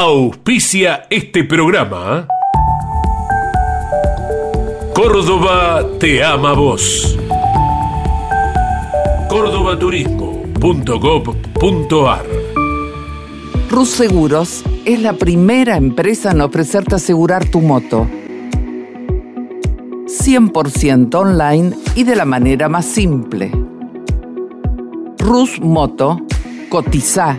auspicia este programa. Córdoba te ama vos. cordobaturismo.gov.ar Rus Seguros es la primera empresa en ofrecerte asegurar tu moto. 100% online y de la manera más simple. Rus Moto, cotiza,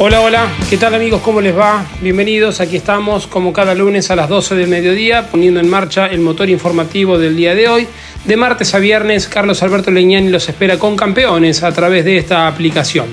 Hola, hola, ¿qué tal amigos? ¿Cómo les va? Bienvenidos, aquí estamos como cada lunes a las 12 del mediodía poniendo en marcha el motor informativo del día de hoy. De martes a viernes, Carlos Alberto Leñani los espera con campeones a través de esta aplicación.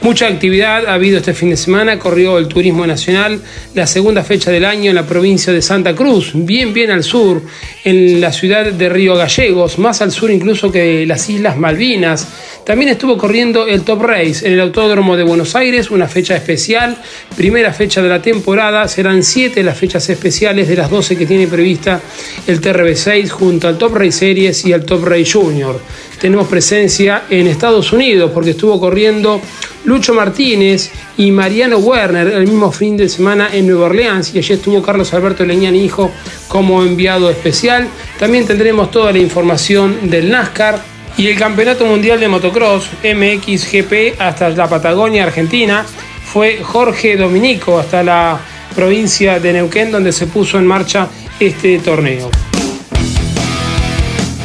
Mucha actividad ha habido este fin de semana, corrió el Turismo Nacional, la segunda fecha del año en la provincia de Santa Cruz, bien bien al sur, en la ciudad de Río Gallegos, más al sur incluso que las Islas Malvinas. También estuvo corriendo el Top Race en el Autódromo de Buenos Aires, una fecha especial, primera fecha de la temporada, serán siete las fechas especiales de las 12 que tiene prevista el TRB6 junto al Top Race Series y al Top Race Junior. Tenemos presencia en Estados Unidos porque estuvo corriendo Lucho Martínez y Mariano Werner el mismo fin de semana en Nueva Orleans y allí estuvo Carlos Alberto Leñani Hijo como enviado especial. También tendremos toda la información del NASCAR y el Campeonato Mundial de Motocross MXGP hasta la Patagonia Argentina. Fue Jorge Dominico hasta la provincia de Neuquén donde se puso en marcha este torneo.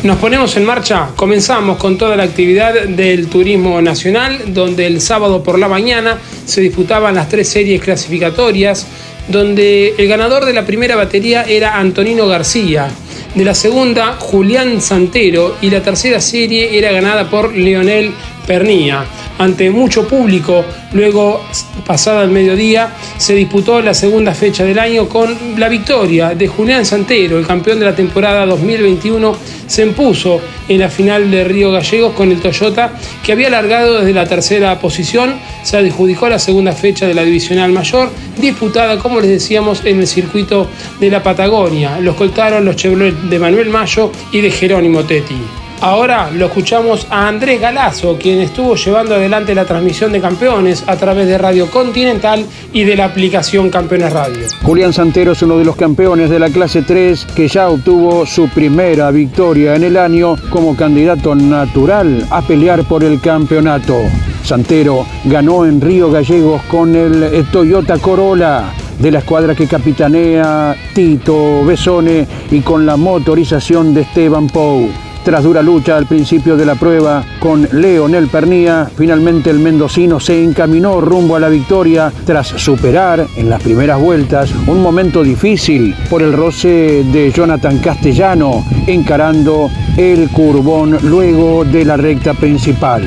Nos ponemos en marcha, comenzamos con toda la actividad del turismo nacional, donde el sábado por la mañana se disputaban las tres series clasificatorias, donde el ganador de la primera batería era Antonino García, de la segunda Julián Santero y la tercera serie era ganada por Leonel Pernía. Ante mucho público, luego pasada el mediodía, se disputó la segunda fecha del año con la victoria de Julián Santero, el campeón de la temporada 2021, se impuso en la final de Río Gallegos con el Toyota, que había alargado desde la tercera posición, se adjudicó la segunda fecha de la divisional mayor, disputada, como les decíamos, en el circuito de la Patagonia. Los coltaron los Chevrolet de Manuel Mayo y de Jerónimo Tetti. Ahora lo escuchamos a Andrés Galazo, quien estuvo llevando adelante la transmisión de campeones a través de Radio Continental y de la aplicación Campeones Radio. Julián Santero es uno de los campeones de la clase 3 que ya obtuvo su primera victoria en el año como candidato natural a pelear por el campeonato. Santero ganó en Río Gallegos con el Toyota Corolla de la escuadra que capitanea Tito Besone y con la motorización de Esteban Pou. Tras dura lucha al principio de la prueba con Leonel Pernía, finalmente el mendocino se encaminó rumbo a la victoria tras superar en las primeras vueltas un momento difícil por el roce de Jonathan Castellano encarando el curbón luego de la recta principal.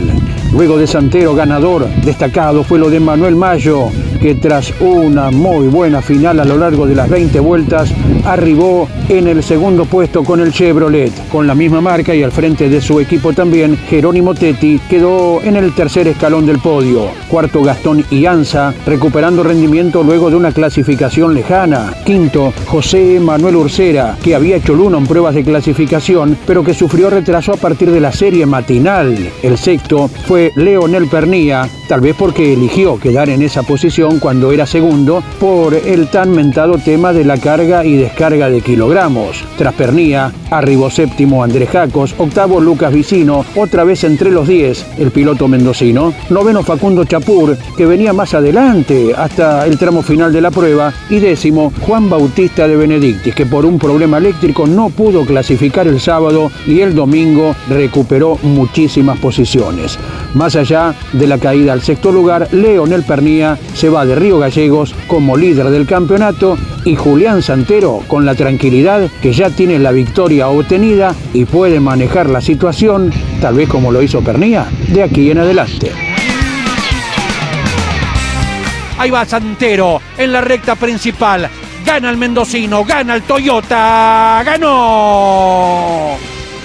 Luego de Santero ganador, destacado fue lo de Manuel Mayo, que tras una muy buena final a lo largo de las 20 vueltas, arribó en el segundo puesto con el Chevrolet. Con la misma marca y al frente de su equipo también, Jerónimo Tetti quedó en el tercer escalón del podio. Cuarto Gastón Ianza, recuperando rendimiento luego de una clasificación lejana. Quinto, José Manuel Ursera, que había hecho uno en pruebas de clasificación, pero que sufrió retraso a partir de la serie matinal. El sexto fue Leonel Pernía, tal vez porque eligió quedar en esa posición cuando era segundo por el tan mentado tema de la carga y descarga de kilogramos. Tras Pernía, arribó séptimo Andrés Jacos, octavo Lucas Vicino, otra vez entre los 10 el piloto mendocino, noveno Facundo Chapur, que venía más adelante hasta el tramo final de la prueba, y décimo Juan Bautista de Benedictis, que por un problema eléctrico no pudo clasificar el sábado y el domingo recuperó muchísimas posiciones. Más allá de la caída al sexto lugar, Leonel Pernía se va de Río Gallegos como líder del campeonato y Julián Santero con la tranquilidad que ya tiene la victoria obtenida y puede manejar la situación, tal vez como lo hizo Pernía, de aquí en adelante. Ahí va Santero en la recta principal. Gana el mendocino, gana el Toyota, ganó.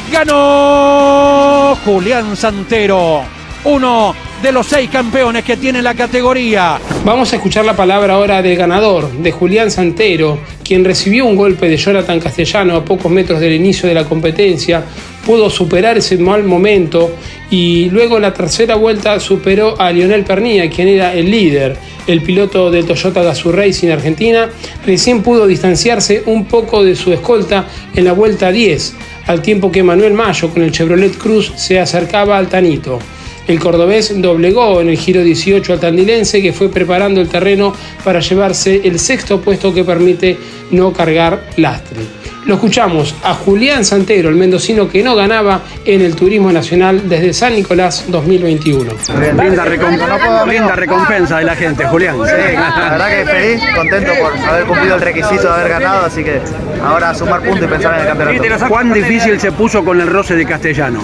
Ganó Julián Santero, uno de los seis campeones que tiene la categoría. Vamos a escuchar la palabra ahora del ganador, de Julián Santero, quien recibió un golpe de Jonathan Castellano a pocos metros del inicio de la competencia, pudo superar ese mal momento y luego en la tercera vuelta superó a Lionel Pernilla, quien era el líder. El piloto del Toyota Gazoo Racing Argentina recién pudo distanciarse un poco de su escolta en la vuelta 10, al tiempo que Manuel Mayo con el Chevrolet Cruz se acercaba al Tanito. El cordobés doblegó en el giro 18 al tandilense que fue preparando el terreno para llevarse el sexto puesto que permite no cargar lastre. Lo escuchamos a Julián Santero, el mendocino que no ganaba en el Turismo Nacional desde San Nicolás 2021. Linda, recompensa de la gente, Julián. Sí, la verdad que feliz, contento por haber cumplido el requisito de haber ganado, así que ahora sumar puntos y pensar en el campeonato. ¿Cuán difícil se puso con el roce de Castellano?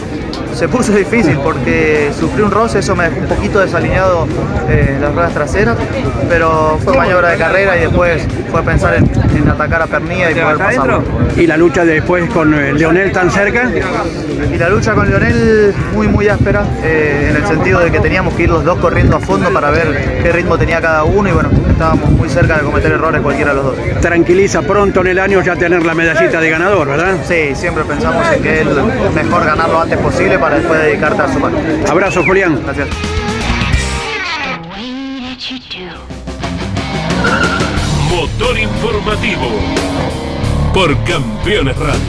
Se puso difícil porque sufrí un roce, eso me dejó un poquito desalineado eh, las ruedas traseras, pero fue maniobra de carrera y después fue pensar en, atacar a Pernilla y poder pasarlo. ¿Y la lucha después con eh, Leonel tan cerca? Y la lucha con Leonel muy muy áspera, eh, en el sentido de que teníamos que ir los dos corriendo a fondo para ver qué ritmo tenía cada uno y bueno, estábamos muy cerca de cometer errores cualquiera de los dos. Tranquiliza pronto en el año ya tener la medallita de ganador, ¿verdad? Sí, siempre pensamos en que es mejor ganar lo antes posible para después dedicarte a sumar. Abrazo, Julián. Gracias. Motor informativo por Campeones Radio.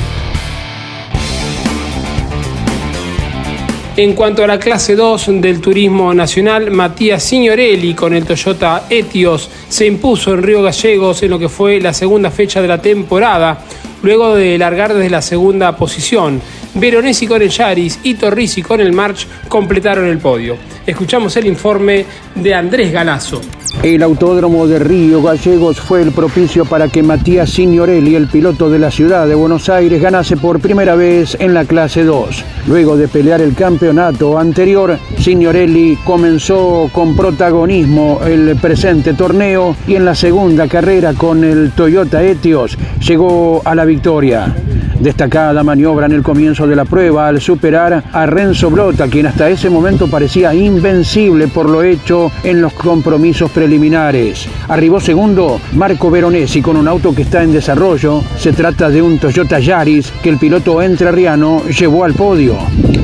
En cuanto a la clase 2 del turismo nacional, Matías Signorelli con el Toyota Etios se impuso en Río Gallegos en lo que fue la segunda fecha de la temporada, luego de largar desde la segunda posición. Veronesi con el Yaris y Torrisi con el March completaron el podio. Escuchamos el informe de Andrés Galazo. El autódromo de Río Gallegos fue el propicio para que Matías Signorelli, el piloto de la ciudad de Buenos Aires, ganase por primera vez en la clase 2. Luego de pelear el campeonato anterior, Signorelli comenzó con protagonismo el presente torneo y en la segunda carrera con el Toyota Etios llegó a la victoria. Destacada maniobra en el comienzo de la prueba al superar a Renzo Blota, quien hasta ese momento parecía invencible por lo hecho en los compromisos preliminares. Arribó segundo Marco Veronesi con un auto que está en desarrollo. Se trata de un Toyota Yaris que el piloto entrerriano llevó al podio.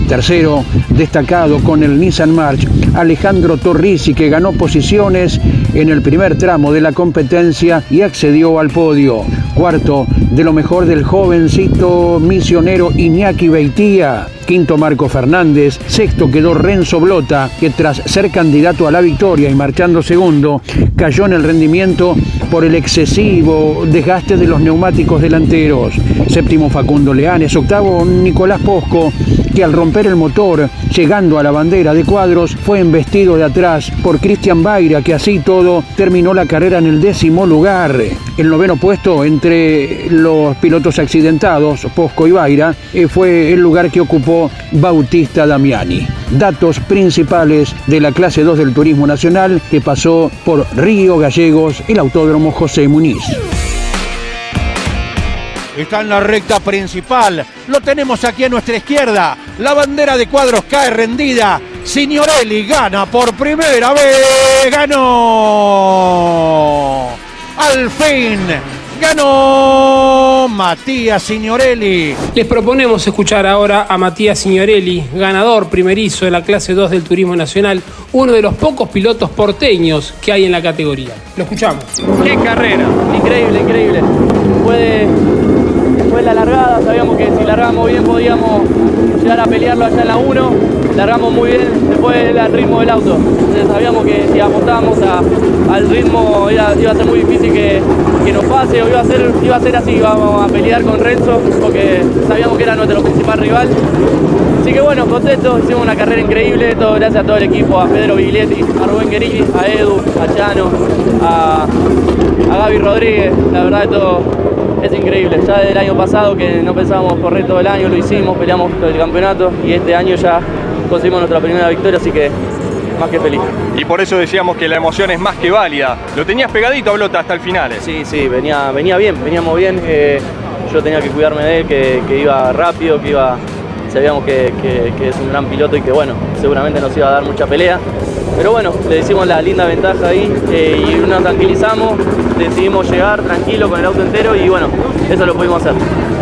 Tercero, destacado con el Nissan March, Alejandro Torrisi, que ganó posiciones en el primer tramo de la competencia y accedió al podio. Cuarto, de lo mejor del jovencito misionero Iñaki Beitía. Quinto Marco Fernández, sexto quedó Renzo Blota, que tras ser candidato a la victoria y marchando segundo, cayó en el rendimiento por el excesivo desgaste de los neumáticos delanteros. Séptimo Facundo Leanes, octavo Nicolás Posco, que al romper el motor, llegando a la bandera de cuadros, fue embestido de atrás por Cristian Baira, que así todo terminó la carrera en el décimo lugar. El noveno puesto entre los pilotos accidentados, Posco y Baira, eh, fue el lugar que ocupó Bautista Damiani. Datos principales de la clase 2 del Turismo Nacional que pasó por Río Gallegos, el Autódromo José Muniz. Está en la recta principal. Lo tenemos aquí a nuestra izquierda. La bandera de cuadros cae rendida. Signorelli gana por primera vez. Ganó. Al fin ganó Matías Signorelli. Les proponemos escuchar ahora a Matías Signorelli, ganador primerizo de la clase 2 del Turismo Nacional, uno de los pocos pilotos porteños que hay en la categoría. Lo escuchamos. ¡Qué carrera! Increíble, increíble. Fue, fue la largada, sabíamos que si largamos bien podíamos llegar a pelearlo allá en la 1. Largamos muy bien, después el ritmo del auto. Entonces sabíamos que si apostábamos al ritmo iba, a ser muy difícil que, que nos pase o iba a, ser, iba a ser así, íbamos a pelear con Renzo porque sabíamos que era nuestro principal rival. Así que bueno, contentos, hicimos una carrera increíble, todo gracias a todo el equipo, a Pedro Viglietti, a Rubén Guerini, a Edu, a Chano, a, Gaby Rodríguez, la verdad todo es increíble. Ya desde el año pasado que no pensábamos correr todo el año, lo hicimos, peleamos todo el campeonato y este año ya conseguimos nuestra primera victoria, así que más que feliz. Y por eso decíamos que la emoción es más que válida. Lo tenías pegadito a Blota hasta el final. ¿eh? Sí, sí, venía, venía bien, veníamos bien. Eh, yo tenía que cuidarme de él, que, iba rápido, que iba. Sabíamos que, que, es un gran piloto y que bueno, seguramente nos iba a dar mucha pelea. Pero bueno, le decimos la linda ventaja ahí eh, y nos tranquilizamos, decidimos llegar tranquilo con el auto entero y bueno, eso lo pudimos hacer.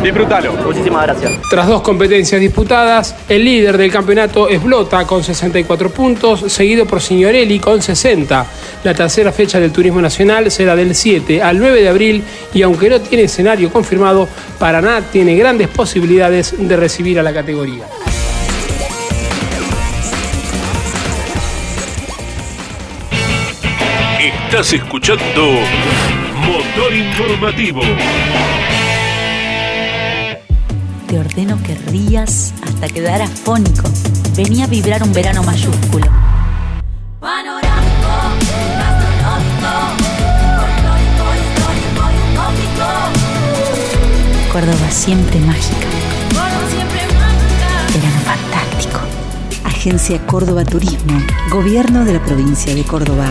Disfrútalo. Muchísimas gracias. Tras dos competencias disputadas, el líder del campeonato es Blota con 64 puntos, seguido por Signorelli con 60. La tercera fecha del Turismo Nacional será del 7 al 9 de abril y aunque no tiene escenario confirmado, Paraná tiene grandes posibilidades de recibir a la categoría. Estás escuchando Motor Informativo. Te ordeno que rías hasta quedar afónico. Venía a vibrar un verano mayúsculo. Córdoba siempre mágica. Verano fantástico. Agencia Córdoba Turismo. Gobierno de la provincia de Córdoba.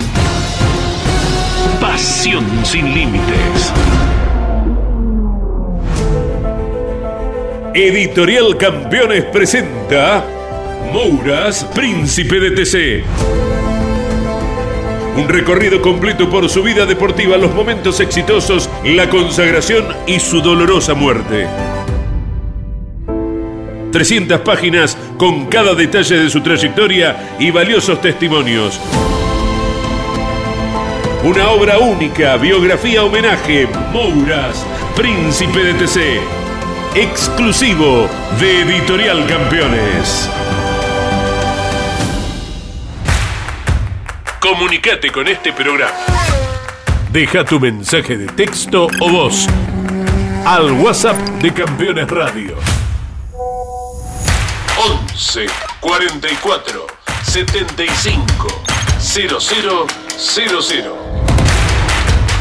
Pasión sin límites. Editorial Campeones presenta Mouras, Príncipe de TC. Un recorrido completo por su vida deportiva, los momentos exitosos, la consagración y su dolorosa muerte. 300 páginas con cada detalle de su trayectoria y valiosos testimonios. Una obra única, biografía homenaje, Mouras, Príncipe de TC. Exclusivo de Editorial Campeones. Comunicate con este programa. Deja tu mensaje de texto o voz al WhatsApp de Campeones Radio. 11 44 75 0000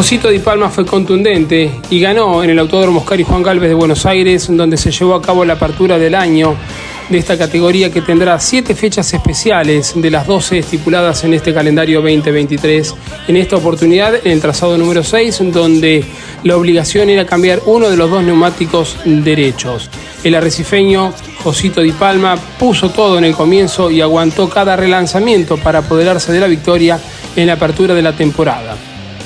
Josito Di Palma fue contundente y ganó en el Autódromo Oscar y Juan Galvez de Buenos Aires, donde se llevó a cabo la apertura del año de esta categoría que tendrá siete fechas especiales de las 12 estipuladas en este calendario 2023. En esta oportunidad, en el trazado número 6, donde la obligación era cambiar uno de los dos neumáticos derechos. El arrecifeño Josito Di Palma puso todo en el comienzo y aguantó cada relanzamiento para apoderarse de la victoria en la apertura de la temporada.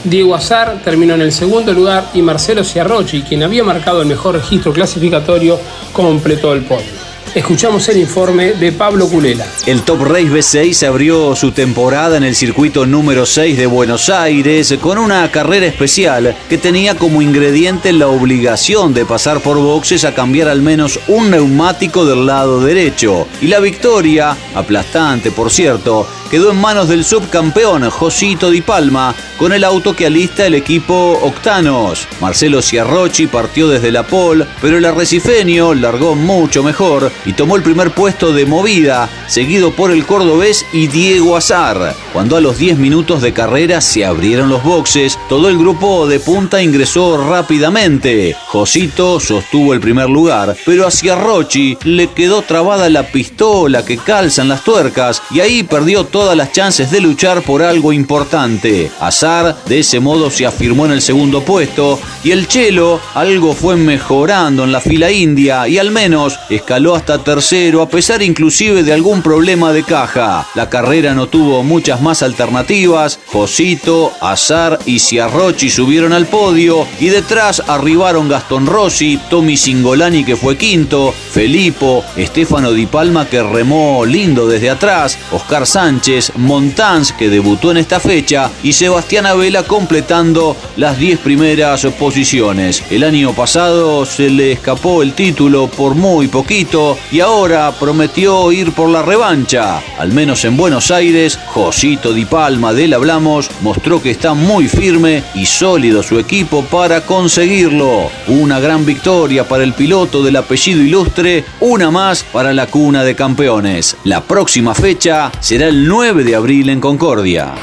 Diego Azar terminó en el segundo lugar y Marcelo Ciarrochi, quien había marcado el mejor registro clasificatorio, completó el podio. Escuchamos el informe de Pablo Culela. El Top Race B6 abrió su temporada en el circuito número 6 de Buenos Aires con una carrera especial que tenía como ingrediente la obligación de pasar por boxes a cambiar al menos un neumático del lado derecho. Y la victoria, aplastante por cierto, quedó en manos del subcampeón Josito Di Palma con el auto que alista el equipo Octanos. Marcelo Ciarrochi partió desde la pole, pero el arrecifeño largó mucho mejor y tomó el primer puesto de movida, seguido por el cordobés y Diego Azar. Cuando a los 10 minutos de carrera se abrieron los boxes, todo el grupo de punta ingresó rápidamente. Josito sostuvo el primer lugar, pero a Ciarrochi le quedó trabada la pistola que calzan las tuercas y ahí perdió todas las chances de luchar por algo importante. Azar de ese modo se afirmó en el segundo puesto y el Chelo algo fue mejorando en la fila india y al menos escaló hasta tercero a pesar inclusive de algún problema de caja. La carrera no tuvo muchas más alternativas. Josito, Azar y Ciarrochi subieron al podio y detrás arribaron Gastón Rossi, Tommy Singolani que fue quinto, Felipo, Estefano Di Palma que remó lindo desde atrás, Oscar Sánchez Montans, que debutó en esta fecha, y Sebastián Abela completando las 10 primeras posiciones. El año pasado se le escapó el título por muy poquito y ahora prometió ir por la revancha. Al menos en Buenos Aires, Josito Di Palma del Hablamos mostró que está muy firme y sólido su equipo para conseguirlo. Una gran victoria para el piloto del apellido ilustre, una más para la cuna de campeones. La próxima fecha será el 9 de abril en Concordia.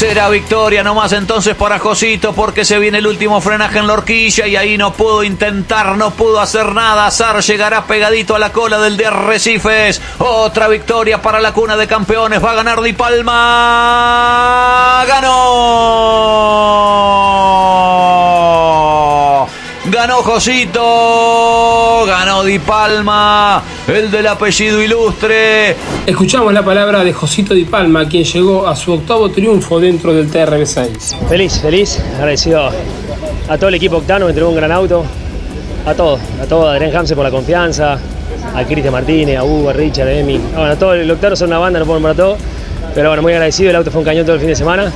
Será victoria nomás entonces para Josito porque se viene el último frenaje en la horquilla y ahí no pudo intentar, no pudo hacer nada. Azar llegará pegadito a la cola del de Arrecifes. Otra victoria para la cuna de campeones. Va a ganar Di Palma. ¡Ganó! Josito, ganó Di Palma, el del apellido ilustre. Escuchamos la palabra de Josito Di Palma, quien llegó a su octavo triunfo dentro del TRB6. Feliz, feliz, agradecido a todo el equipo Octano, me entregó un gran auto, a todos, a todo, a Adrián Hamse por la confianza, a Cristian Martínez, a Hugo, a Richard, a Emi. Bueno, todo el Octano son una banda, no puedo para todo, pero bueno, muy agradecido, el auto fue un cañón todo el fin de semana.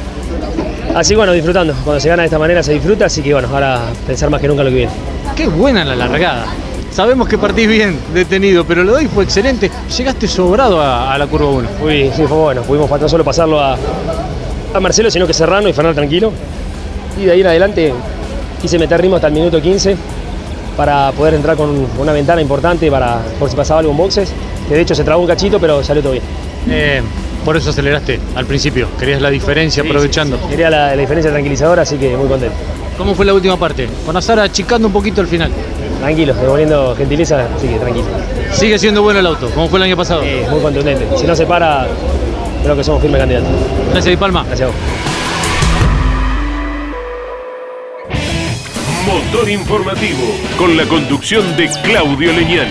Así bueno, disfrutando. Cuando se gana de esta manera se disfruta, así que bueno, ahora pensar más que nunca lo que viene. Qué buena la largada. Sabemos que partís bien detenido, pero lo de hoy fue excelente. Llegaste sobrado a, a la curva 1. Uy, sí, fue bueno. Pudimos no solo pasarlo a, a Marcelo, sino que Serrano y Fernando tranquilo. Y de ahí en adelante quise meter ritmo hasta el minuto 15 para poder entrar con una ventana importante para por si pasaba algo en boxes. Que de hecho se trabó un cachito, pero salió todo bien. Eh, por eso aceleraste al principio. Querías la diferencia Sí, aprovechando. sí, sí. Quería la, la diferencia tranquilizadora, así que muy contento. ¿Cómo fue la última parte? Con Azar achicando un poquito al final. Tranquilo, devolviendo gentileza, así que tranquilo. Sigue siendo bueno el auto, como fue el año pasado. Sí, muy contundente. Si no se para, creo que somos firmes candidatos. Gracias, Di Palma. Gracias a vos. Motor informativo con la conducción de Claudio Leñani.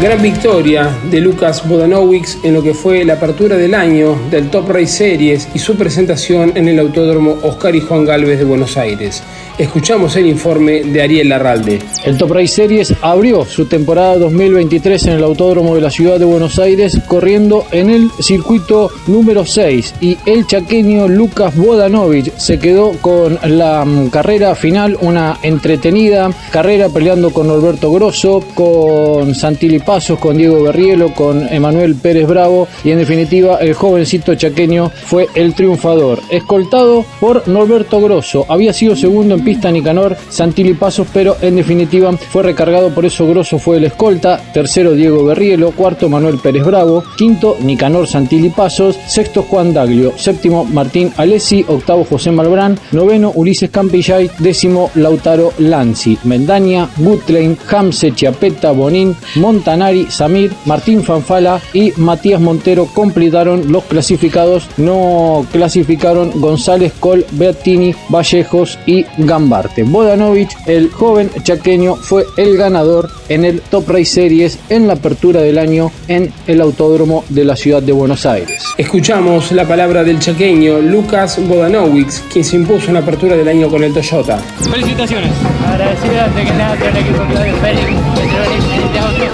Gran victoria de Lucas Bodanowicz en lo que fue la apertura del año del Top Race Series y su presentación en el Autódromo Oscar y Juan Galvez de Buenos Aires. Escuchamos el informe de Ariel Larralde. El Top Race Series abrió su temporada 2023 en el Autódromo de la Ciudad de Buenos Aires corriendo en el circuito número 6 y el chaqueño Lucas Bodanovich se quedó con la mm, carrera final, una entretenida carrera peleando con Norberto Grosso, con Santilli Pasos, con Diego Berrielo, con Emanuel Pérez Bravo y en definitiva el jovencito chaqueño fue el triunfador, escoltado por Norberto Grosso. Había sido segundo en pista Nicanor Santilli Pasos, pero en definitiva fue recargado, por eso Grosso fue el escolta, tercero Diego Berrielo, cuarto Manuel Pérez Bravo, quinto Nicanor Santilli Pasos, sexto Juan Daglio, séptimo Martín Alessi, octavo José Malbrán, noveno Ulises Campillay, décimo Lautaro Lanzi, Mendaña, Gutlein, Hamse, Chiapeta, Bonín, Montaner, Molinari, Samir, Martín Fanfala y Matías Montero completaron los clasificados. No clasificaron González, Col, Beattini, Vallejos y Gambarte. Bodanovic, el joven chaqueño, fue el ganador en el Top Race Series en la apertura del año en el Autódromo de la ciudad de Buenos Aires. Escuchamos la palabra del chaqueño Lucas Bodanowicz, quien se impuso en la apertura del año con el Toyota. Felicitaciones. Agradecido antes que nada por el equipo Claudio Félix, que llevó el excelente auto.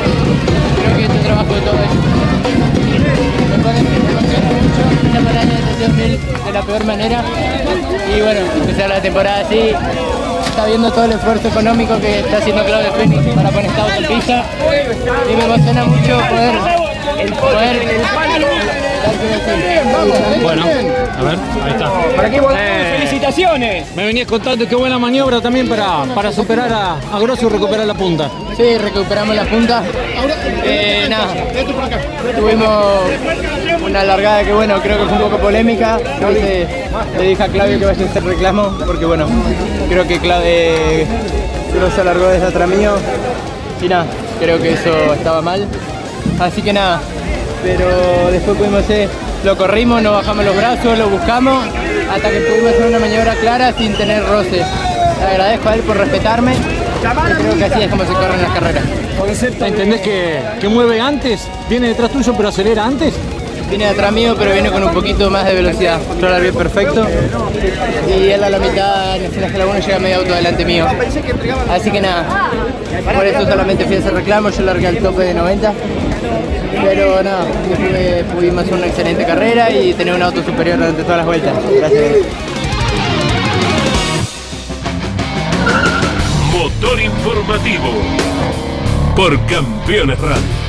Creo que es un trabajo de todo ellos. Me emociona mucho esta de 2000 de la peor manera. Y bueno, empezar la temporada así. Está viendo todo el esfuerzo económico que está haciendo Claudio Félix para poner esta auto en pista. Y me emociona mucho poder, poder Bueno, a ver, ahí está. ¿Para qué Eh, ¡Felicitaciones! Me venías contando qué buena maniobra también para, para superar a, a Grosso y recuperar la punta. Sí, recuperamos la punta. Eh, nada, tuvimos una largada que bueno, creo que fue un poco polémica. Entonces le dije a Claudio que vaya a hacer reclamo, porque bueno, creo que Claudio Grosso largó desde atrás mío. Y nada, creo que eso estaba mal. Así que nada, pero después pudimos hacer, lo corrimos, nos bajamos los brazos, lo buscamos, hasta que pudimos hacer una maniobra clara sin tener roce. Le agradezco a él por respetarme. creo que así es como se corren las carreras. ¿Entendés que, que mueve antes? Viene detrás tuyo pero acelera antes. Viene detrás mío, pero viene con un poquito más de velocidad. Yo la vi perfecto. Y él a la mitad, en el la 1 llega medio auto delante mío. Así que nada, por eso solamente fui a hacer reclamo. Yo largué al tope de 90. Pero nada, después pudimos hacer una excelente carrera y tener un auto superior durante todas las vueltas. Gracias. Motor informativo por Campeones Radio.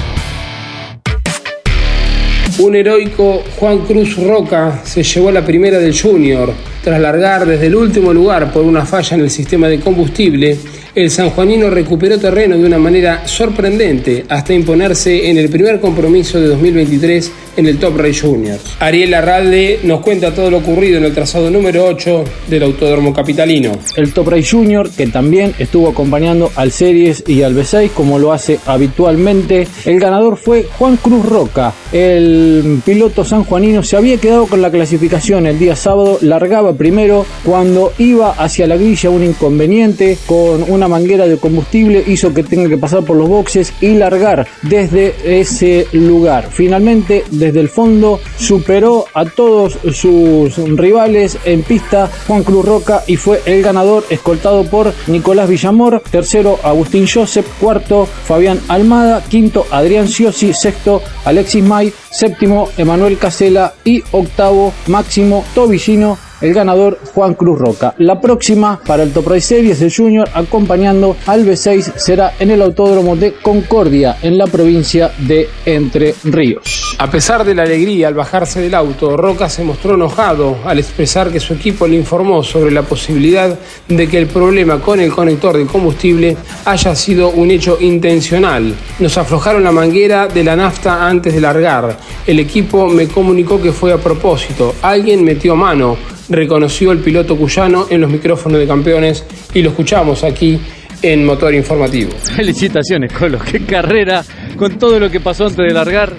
Un heroico Juan Cruz Roca se llevó la primera del Junior. Tras largar desde el último lugar por una falla en el sistema de combustible, el sanjuanino recuperó terreno de una manera sorprendente hasta imponerse en el primer compromiso de 2023 en el Top Race Junior. Ariel Arralde nos cuenta todo lo ocurrido en el trazado número 8 del Autódromo Capitalino. El Top Race Junior, que también estuvo acompañando al Series y al B6 como lo hace habitualmente. El ganador fue Juan Cruz Roca. El piloto sanjuanino se había quedado con la clasificación el día sábado, largaba primero cuando iba hacia la grilla un inconveniente con una manguera de combustible hizo que tenga que pasar por los boxes y largar desde ese lugar. Finalmente, desde el fondo, superó a todos sus rivales en pista Juan Cruz Roca y fue el ganador escoltado por Nicolás Villamor, tercero Agustín Joseph, cuarto Fabián Almada, quinto Adrián Ciosi, sexto Alexis May, séptimo Emanuel Casela y octavo Máximo Tobillino el ganador Juan Cruz Roca. La próxima para el Top Race Series de Junior acompañando al B6 será en el Autódromo de Concordia en la provincia de Entre Ríos. A pesar de la alegría al bajarse del auto, Roca se mostró enojado al expresar que su equipo le informó sobre la posibilidad de que el problema con el conector de combustible haya sido un hecho intencional. Nos aflojaron la manguera de la nafta antes de largar. El equipo me comunicó que fue a propósito. Alguien metió mano, reconoció el piloto cuyano en los micrófonos de campeones y lo escuchamos aquí en Motor Informativo. Felicitaciones, Colo. Qué carrera con todo lo que pasó antes de largar.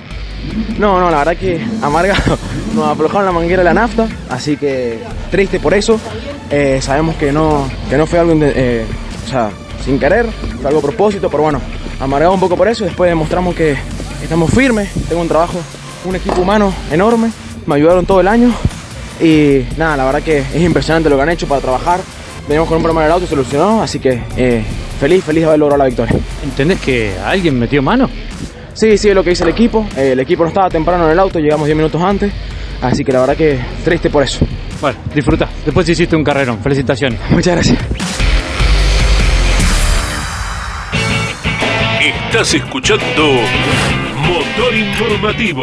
No, no, la verdad que amargado. Nos aflojaron la manguera de la nafta, así que triste por eso. Eh, sabemos que no, que no fue algo eh, o sea, sin querer, fue algo a propósito, pero bueno, amargado un poco por eso. Después demostramos que estamos firmes. Tengo un trabajo, un equipo humano enorme. Me ayudaron todo el año. Y nada, la verdad que es impresionante lo que han hecho para trabajar. Venimos con un problema en el auto y solucionó, así que eh, feliz, feliz de haber logrado la victoria. ¿Entendés que alguien metió mano? Sí, sí, es lo que dice el equipo. Eh, el equipo no estaba temprano en el auto, llegamos 10 minutos antes. Así que la verdad que triste por eso. Bueno, disfruta. Después hiciste un carrerón. Felicitaciones. Muchas gracias. Estás escuchando Motor Informativo.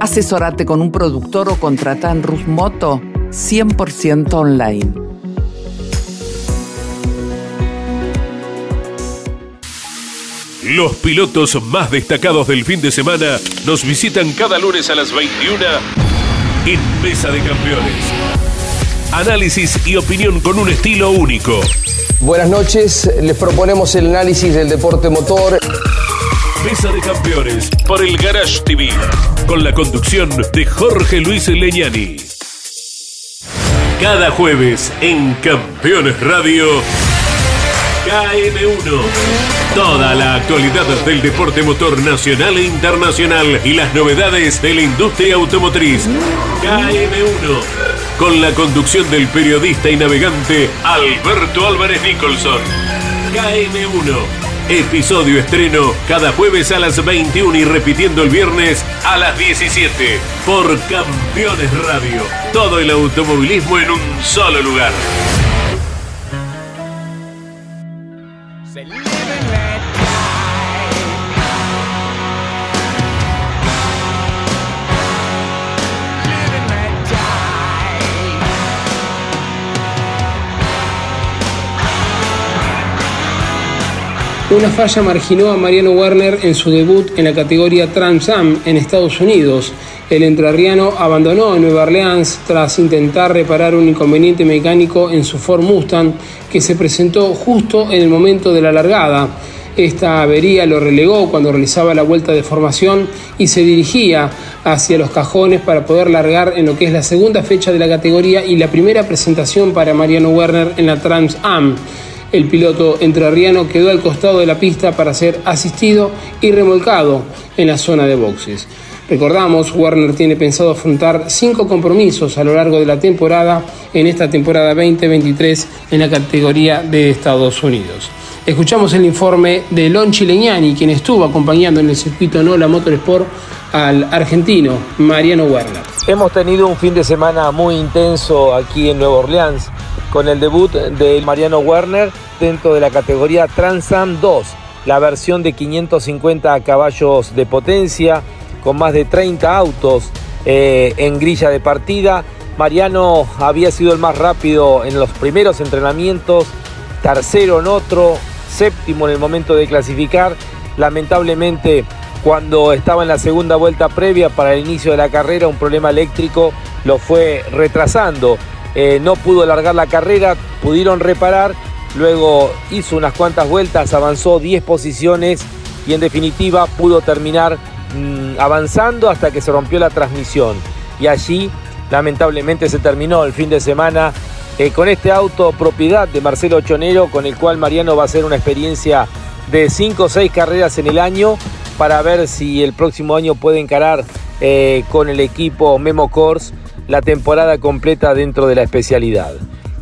Asesorate con un productor o contrata en Rus Moto 100% online. Los pilotos más destacados del fin de semana nos visitan cada lunes a las 21 en Mesa de Campeones. Análisis y opinión con un estilo único. Buenas noches, les proponemos el análisis del deporte motor. Mesa de Campeones por el Garage TV, con la conducción de Jorge Luis Leñani. Cada jueves en Campeones Radio, KM1. Toda la actualidad del deporte motor nacional e internacional y las novedades de la industria automotriz. KM1. Con la conducción del periodista y navegante Alberto Álvarez Nicholson. KM1. Episodio estreno cada jueves a las 21 y repitiendo el viernes a las 17 por Campeones Radio. Todo el automovilismo en un solo lugar. Una falla marginó a Mariano Werner en su debut en la categoría Trans Am en Estados Unidos. El entrerriano abandonó en Nueva Orleans tras intentar reparar un inconveniente mecánico en su Ford Mustang que se presentó justo en el momento de la largada. Esta avería lo relegó cuando realizaba la vuelta de formación y se dirigía hacia los cajones para poder largar en lo que es la segunda fecha de la categoría y la primera presentación para Mariano Werner en la Trans Am. El piloto entrerriano quedó al costado de la pista para ser asistido y remolcado en la zona de boxes. Recordamos, Warner tiene pensado afrontar cinco compromisos a lo largo de la temporada en esta temporada 2023 en la categoría de Estados Unidos. Escuchamos el informe de Lon Chileñani, quien estuvo acompañando en el circuito NOLA Motorsport al argentino Mariano Werner. Hemos tenido un fin de semana muy intenso aquí en Nueva Orleans con el debut de Mariano Werner dentro de la categoría Transam 2, la versión de 550 caballos de potencia, con más de 30 autos eh, en grilla de partida. Mariano había sido el más rápido en los primeros entrenamientos, tercero en otro, séptimo en el momento de clasificar. Lamentablemente, cuando estaba en la segunda vuelta previa para el inicio de la carrera, un problema eléctrico lo fue retrasando. Eh, no pudo alargar la carrera, pudieron reparar, luego hizo unas cuantas vueltas, avanzó 10 posiciones y en definitiva pudo terminar mm, avanzando hasta que se rompió la transmisión. Y allí lamentablemente se terminó el fin de semana eh, con este auto propiedad de Marcelo Chonero, con el cual Mariano va a hacer una experiencia de 5 o 6 carreras en el año para ver si el próximo año puede encarar eh, con el equipo Memo Course la temporada completa dentro de la especialidad.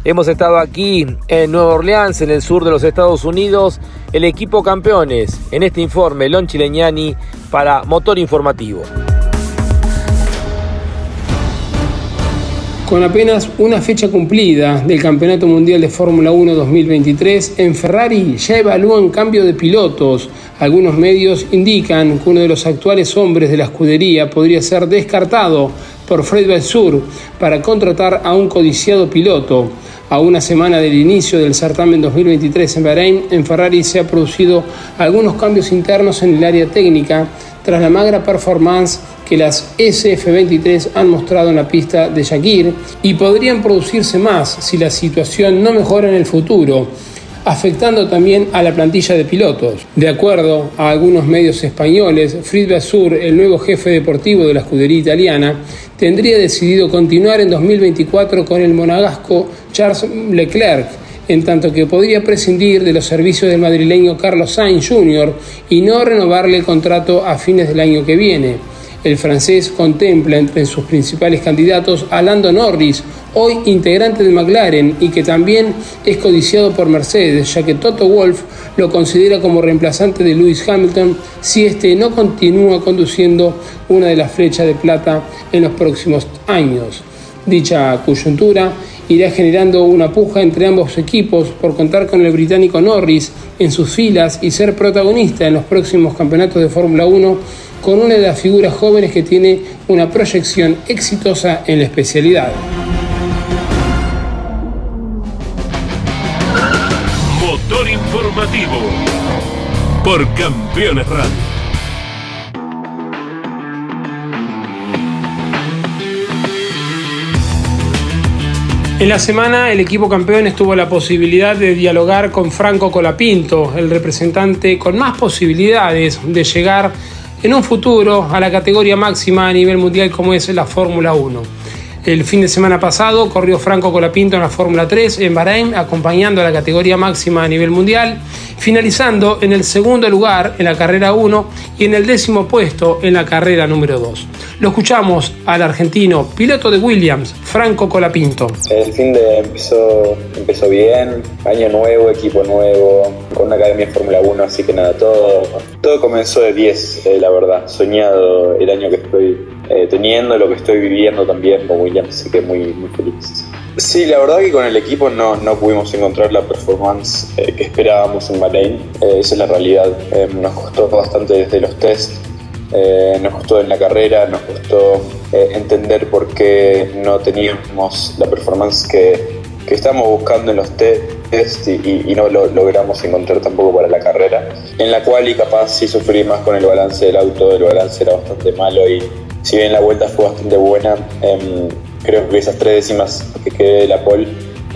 Hemos estado aquí en Nueva Orleans, en el sur de los Estados Unidos, el equipo campeones. En este informe, Lon Chileñani para Motor Informativo. Con apenas una fecha cumplida del Campeonato Mundial de Fórmula 1 2023, en Ferrari ya evalúan cambio de pilotos. Algunos medios indican que uno de los actuales hombres de la escudería podría ser descartado por Fred Vasseur para contratar a un codiciado piloto. A una semana del inicio del certamen 2023 en Bahrein, en Ferrari se han producido algunos cambios internos en el área técnica tras la magra performance que las SF-23 han mostrado en la pista de Shakir y podrían producirse más si la situación no mejora en el futuro afectando también a la plantilla de pilotos. De acuerdo a algunos medios españoles, Fritz Basur, el nuevo jefe deportivo de la escudería italiana, tendría decidido continuar en 2024 con el monagasco Charles Leclerc, en tanto que podría prescindir de los servicios del madrileño Carlos Sainz Jr. y no renovarle el contrato a fines del año que viene. El francés contempla entre sus principales candidatos a Lando Norris, hoy integrante de McLaren y que también es codiciado por Mercedes, ya que Toto Wolff lo considera como reemplazante de Lewis Hamilton si este no continúa conduciendo una de las flechas de plata en los próximos años. Dicha coyuntura irá generando una puja entre ambos equipos por contar con el británico Norris en sus filas y ser protagonista en los próximos campeonatos de Fórmula 1 con una de las figuras jóvenes que tiene una proyección exitosa en la especialidad. Motor informativo por Campeones Radio. En la semana el equipo campeón tuvo la posibilidad de dialogar con Franco Colapinto, el representante con más posibilidades de llegar en un futuro a la categoría máxima a nivel mundial como es la Fórmula 1. El fin de semana pasado corrió Franco Colapinto en la Fórmula 3 en Bahrein, acompañando a la categoría máxima a nivel mundial, finalizando en el segundo lugar en la carrera 1 y en el décimo puesto en la carrera número 2. Lo escuchamos al argentino, piloto de Williams, Franco Colapinto. El fin de empezó, empezó bien, año nuevo, equipo nuevo, con una academia de Fórmula 1, así que nada, todo, todo comenzó de 10, eh, la verdad, soñado el año que estoy eh, teniendo lo que estoy viviendo también con Williams, así que muy, muy feliz. Sí, la verdad que con el equipo no, no pudimos encontrar la performance eh, que esperábamos en Bahrein, eh, esa es la realidad. nos costó bastante desde los test, nos costó en la carrera, nos costó entender por qué no teníamos la performance que, que estábamos buscando en los test y, y, no lo logramos encontrar tampoco para la carrera, en la cual y capaz sí sufrí más con el balance del auto, el balance era bastante malo y si bien la vuelta fue bastante buena, em, creo que esas tres décimas que quedé de la pole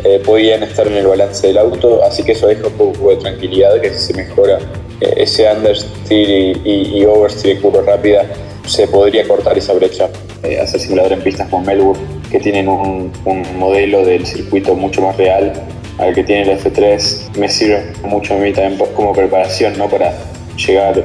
eh, podían estar en el balance del auto, así que eso deja un poco de tranquilidad, que si se mejora eh, ese understeer y, y, oversteer en curva rápida, se podría cortar esa brecha. Eh, hacer simulador en pistas como Melbourne, que tienen un, un, modelo del circuito mucho más real al que tiene el F3, me sirve mucho a mí también como preparación, ¿no? para llegar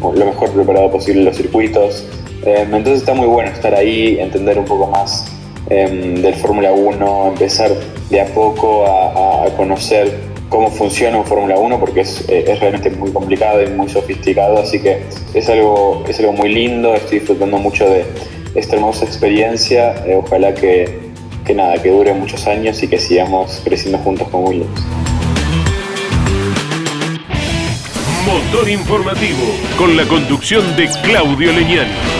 lo mejor preparado posible en los circuitos, entonces está muy bueno estar ahí, entender un poco más em, del Fórmula 1, empezar de a poco a, conocer cómo funciona un Fórmula 1 porque eh, es, realmente muy complicado y muy sofisticado, así que es algo, es algo muy lindo, estoy disfrutando mucho de esta hermosa experiencia, eh, ojalá que, que nada, que dure muchos años y que sigamos creciendo juntos con Williams. Motor informativo con la conducción de Claudio Leñani.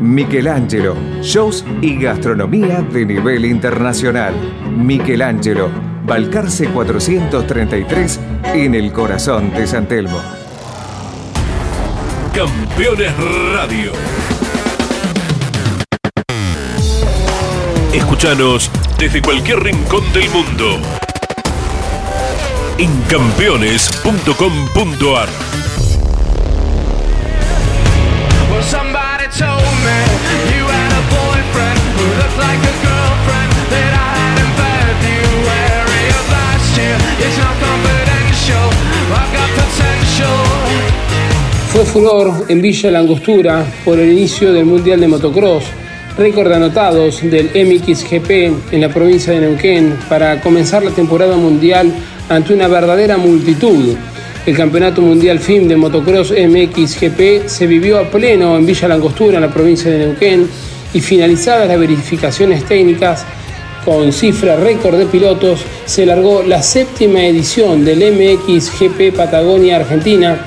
Michelangelo, shows y gastronomía de nivel internacional. Michelangelo, Balcarce 433 en el corazón de San Telmo. Campeones Radio. Escúchanos desde cualquier rincón del mundo en campeones.com.ar. Fue furor en Villa Langostura por el inicio del Mundial de Motocross, récord anotados del MXGP en la provincia de Neuquén para comenzar la temporada mundial ante una verdadera multitud. El Campeonato Mundial FIM de Motocross MXGP se vivió a pleno en Villa Langostura, en la provincia de Neuquén, y finalizadas las verificaciones técnicas con cifra récord de pilotos, se largó la séptima edición del MXGP Patagonia Argentina,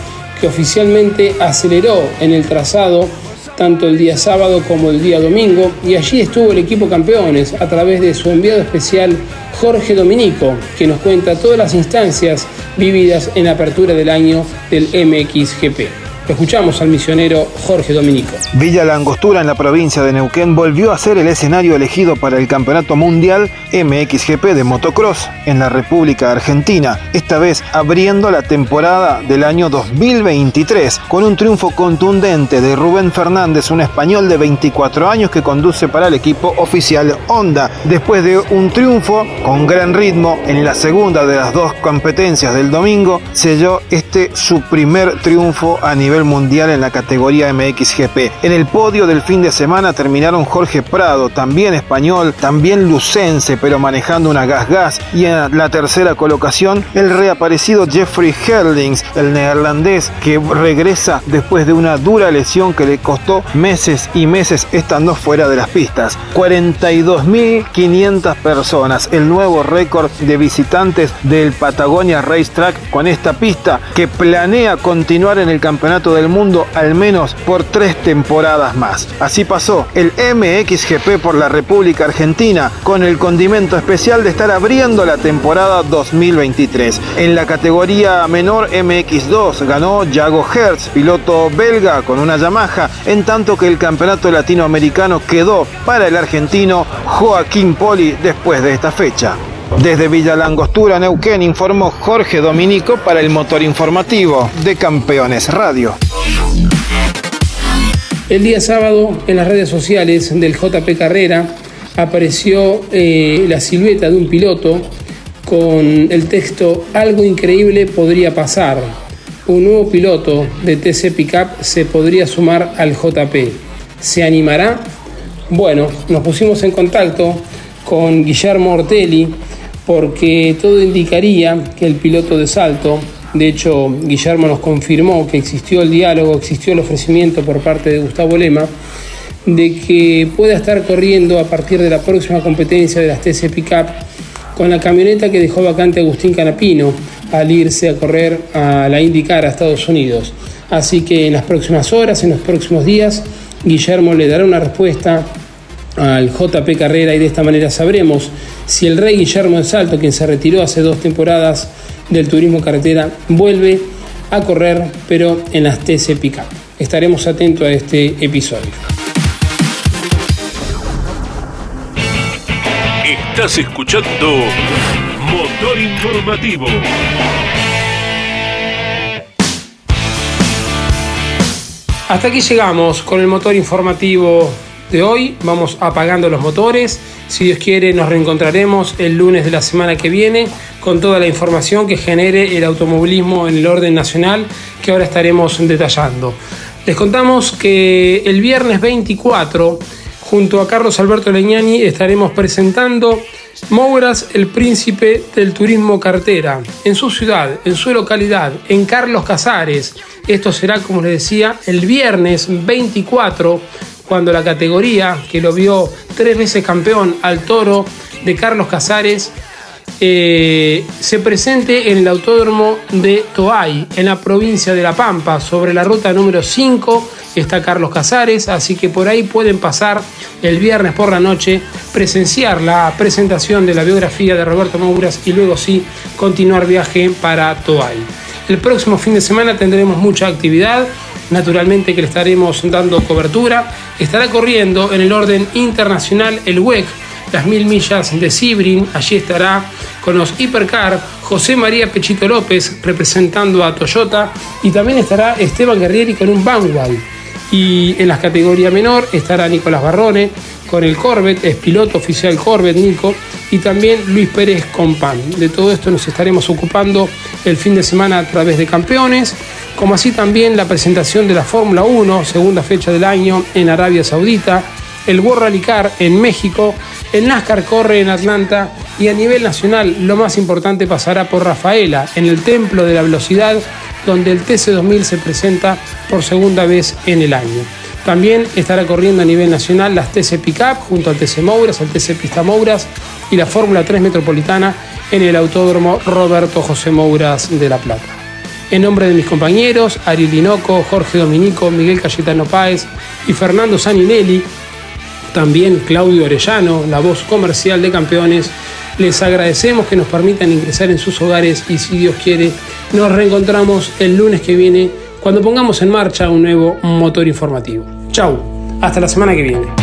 que oficialmente aceleró en el trazado tanto el día sábado como el día domingo, y allí estuvo el equipo campeones a través de su enviado especial Jorge Dominico, que nos cuenta todas las instancias vividas en la apertura del año del MXGP. Escuchamos al misionero Jorge Dominico. Villa La Angostura en la provincia de Neuquén volvió a ser el escenario elegido para el Campeonato Mundial MXGP de motocross en la República Argentina, esta vez abriendo la temporada del año 2023 con un triunfo contundente de Rubén Fernández, un español de 24 años que conduce para el equipo oficial Honda. Después de un triunfo con gran ritmo en la segunda de las dos competencias del domingo, selló este su primer triunfo a nivel mundial en la categoría MXGP. En el podio del fin de semana terminaron Jorge Prado, también español, también lucense, pero manejando una gas-gas. Y en la tercera colocación, el reaparecido Jeffrey Herlings, el neerlandés, que regresa después de una dura lesión que le costó meses y meses estando fuera de las pistas. 42.500 personas, el nuevo récord de visitantes del Patagonia Racetrack con esta pista que planea continuar en el campeonato del mundo al menos por tres temporadas más. Así pasó el MXGP por la República Argentina con el condimento especial de estar abriendo la temporada 2023. En la categoría menor MX2 ganó Jago Hertz, piloto belga con una Yamaha, en tanto que el campeonato latinoamericano quedó para el argentino Joaquín Poli después de esta fecha. Desde Villa Langostura, Neuquén, informó Jorge Dominico para el motor informativo de Campeones Radio. El día sábado, en las redes sociales del JP Carrera, apareció eh, la silueta de un piloto con el texto Algo increíble podría pasar. Un nuevo piloto de TC Pickup se podría sumar al JP. ¿Se animará? Bueno, nos pusimos en contacto con Guillermo Ortelli, porque todo indicaría que el piloto de salto, de hecho Guillermo nos confirmó que existió el diálogo, existió el ofrecimiento por parte de Gustavo Lema, de que pueda estar corriendo a partir de la próxima competencia de las TC Pickup con la camioneta que dejó vacante Agustín Canapino al irse a correr a la IndyCar a Estados Unidos. Así que en las próximas horas, en los próximos días, Guillermo le dará una respuesta al JP Carrera y de esta manera sabremos si el rey Guillermo de Salto, quien se retiró hace dos temporadas del turismo carretera, vuelve a correr, pero en las TC Pickup. Estaremos atentos a este episodio. Estás escuchando Motor Informativo. Hasta aquí llegamos con el motor informativo de hoy. Vamos apagando los motores. Si Dios quiere, nos reencontraremos el lunes de la semana que viene con toda la información que genere el automovilismo en el orden nacional que ahora estaremos detallando. Les contamos que el viernes 24, junto a Carlos Alberto Leñani, estaremos presentando Mouras, el príncipe del turismo cartera, en su ciudad, en su localidad, en Carlos Casares. Esto será, como les decía, el viernes 24 cuando la categoría que lo vio tres veces campeón al toro de Carlos Casares eh, se presente en el autódromo de Toay, en la provincia de La Pampa, sobre la ruta número 5 está Carlos Casares, así que por ahí pueden pasar el viernes por la noche, presenciar la presentación de la biografía de Roberto Mouras y luego sí continuar viaje para Toay. El próximo fin de semana tendremos mucha actividad, naturalmente que le estaremos dando cobertura. Estará corriendo en el orden internacional el WEC, las mil millas de Sibrin. Allí estará con los Hipercar José María Pechito López representando a Toyota y también estará Esteban Guerrieri con un Vanguard. Y en la categoría menor estará Nicolás Barrone con el Corvette, es piloto oficial Corvette Nico, y también Luis Pérez con PAN. De todo esto nos estaremos ocupando el fin de semana a través de campeones, como así también la presentación de la Fórmula 1, segunda fecha del año en Arabia Saudita, el World Rally Car en México, el NASCAR corre en Atlanta y a nivel nacional lo más importante pasará por Rafaela, en el Templo de la Velocidad, donde el TC2000 se presenta por segunda vez en el año. También estará corriendo a nivel nacional las TC Pickup junto al TC Mouras, al TC Pista Mouras y la Fórmula 3 Metropolitana en el Autódromo Roberto José Mouras de La Plata. En nombre de mis compañeros, Ariel Linoco, Jorge Dominico, Miguel Cayetano Páez y Fernando Saninelli, también Claudio Orellano, la voz comercial de campeones, Les agradecemos que nos permitan ingresar en sus hogares y si Dios quiere, nos reencontramos el lunes que viene cuando pongamos en marcha un nuevo motor informativo. Chau, hasta la semana que viene.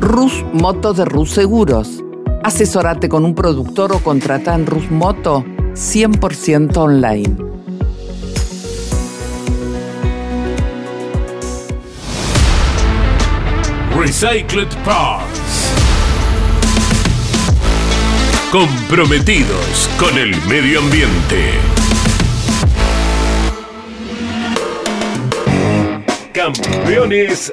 Rus Moto de Rus Seguros. Asesorate con un productor o contrata en Rus Moto 100% online. Recycled Parts. Comprometidos con el medio ambiente. Campeones